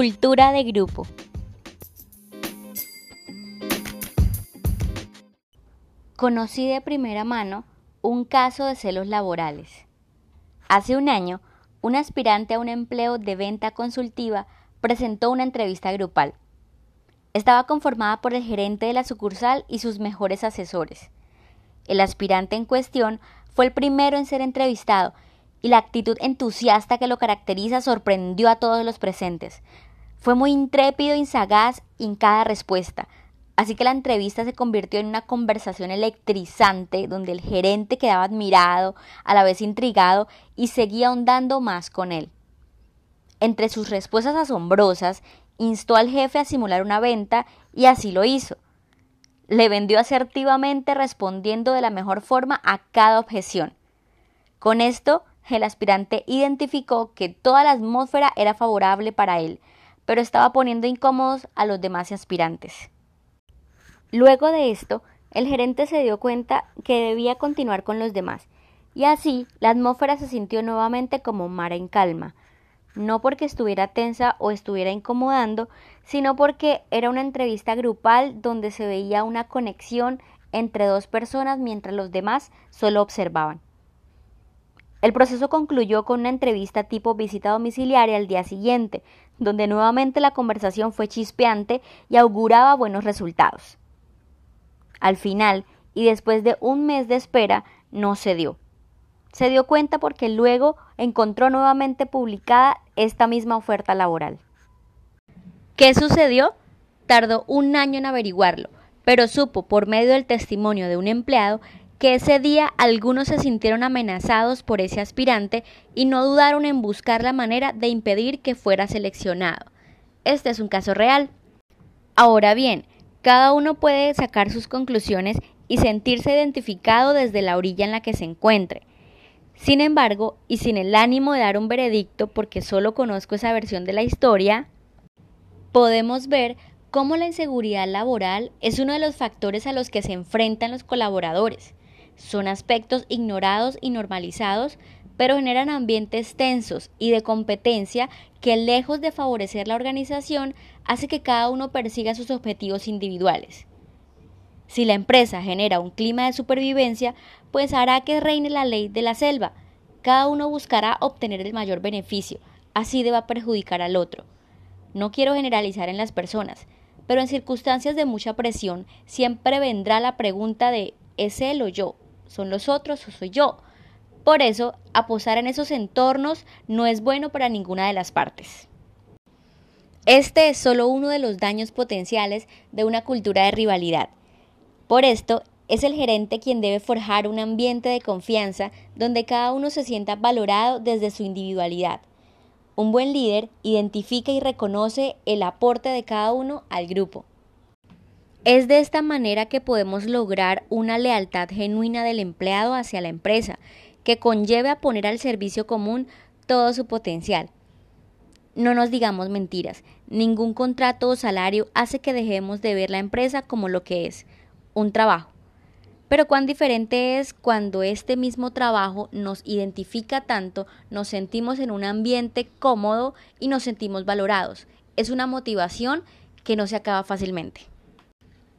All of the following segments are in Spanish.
Cultura de grupo. Conocí de primera mano un caso de celos laborales. Hace un año, un aspirante a un empleo de venta consultiva presentó una entrevista grupal. Estaba conformada por el gerente de la sucursal y sus mejores asesores. El aspirante en cuestión fue el primero en ser entrevistado y la actitud entusiasta que lo caracteriza sorprendió a todos los presentes. Fue muy intrépido y sagaz en cada respuesta, así que la entrevista se convirtió en una conversación electrizante donde el gerente quedaba admirado, a la vez intrigado y seguía ahondando más con él. Entre sus respuestas asombrosas, instó al jefe a simular una venta y así lo hizo. Le vendió asertivamente respondiendo de la mejor forma a cada objeción. Con esto, el aspirante identificó que toda la atmósfera era favorable para él, pero estaba poniendo incómodos a los demás aspirantes. Luego de esto, el gerente se dio cuenta que debía continuar con los demás, y así la atmósfera se sintió nuevamente como mar en calma, no porque estuviera tensa o estuviera incomodando, sino porque era una entrevista grupal donde se veía una conexión entre dos personas mientras los demás solo observaban. El proceso concluyó con una entrevista tipo visita domiciliaria al día siguiente, donde nuevamente la conversación fue chispeante y auguraba buenos resultados. Al final, y después de un mes de espera, no se dio. Se dio cuenta porque luego encontró nuevamente publicada esta misma oferta laboral. ¿Qué sucedió? Tardó un año en averiguarlo, pero supo por medio del testimonio de un empleado que ese día algunos se sintieron amenazados por ese aspirante y no dudaron en buscar la manera de impedir que fuera seleccionado. Este es un caso real. Ahora bien, cada uno puede sacar sus conclusiones y sentirse identificado desde la orilla en la que se encuentre. Sin embargo, y sin el ánimo de dar un veredicto porque solo conozco esa versión de la historia, podemos ver cómo la inseguridad laboral es uno de los factores a los que se enfrentan los colaboradores. Son aspectos ignorados y normalizados, pero generan ambientes tensos y de competencia que lejos de favorecer la organización, hace que cada uno persiga sus objetivos individuales. Si la empresa genera un clima de supervivencia, pues hará que reine la ley de la selva. Cada uno buscará obtener el mayor beneficio, así deba perjudicar al otro. No quiero generalizar en las personas, pero en circunstancias de mucha presión siempre vendrá la pregunta de ¿es él o yo? Son los otros o soy yo. Por eso, aposar en esos entornos no es bueno para ninguna de las partes. Este es solo uno de los daños potenciales de una cultura de rivalidad. Por esto, es el gerente quien debe forjar un ambiente de confianza donde cada uno se sienta valorado desde su individualidad. Un buen líder identifica y reconoce el aporte de cada uno al grupo. Es de esta manera que podemos lograr una lealtad genuina del empleado hacia la empresa, que conlleve a poner al servicio común todo su potencial. No nos digamos mentiras, ningún contrato o salario hace que dejemos de ver la empresa como lo que es, un trabajo. Pero cuán diferente es cuando este mismo trabajo nos identifica tanto, nos sentimos en un ambiente cómodo y nos sentimos valorados. Es una motivación que no se acaba fácilmente.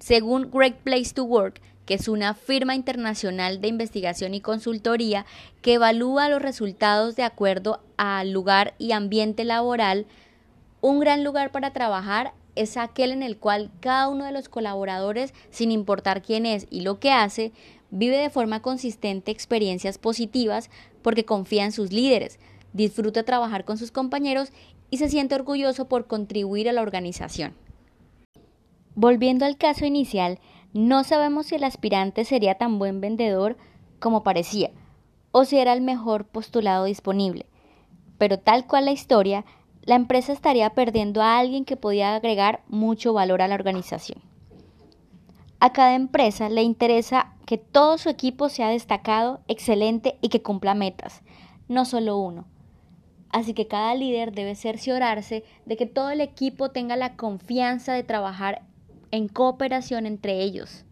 Según Great Place to Work, que es una firma internacional de investigación y consultoría que evalúa los resultados de acuerdo al lugar y ambiente laboral, un gran lugar para trabajar es aquel en el cual cada uno de los colaboradores, sin importar quién es y lo que hace, vive de forma consistente experiencias positivas porque confía en sus líderes, disfruta trabajar con sus compañeros y se siente orgulloso por contribuir a la organización. Volviendo al caso inicial, no sabemos si el aspirante sería tan buen vendedor como parecía, o si era el mejor postulado disponible. Pero tal cual la historia, la empresa estaría perdiendo a alguien que podía agregar mucho valor a la organización. A cada empresa le interesa que todo su equipo sea destacado, excelente y que cumpla metas, no solo uno. Así que cada líder debe cerciorarse de que todo el equipo tenga la confianza de trabajar en cooperación entre ellos.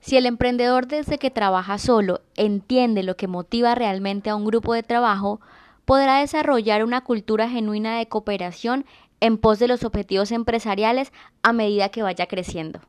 Si el emprendedor desde que trabaja solo entiende lo que motiva realmente a un grupo de trabajo, podrá desarrollar una cultura genuina de cooperación en pos de los objetivos empresariales a medida que vaya creciendo.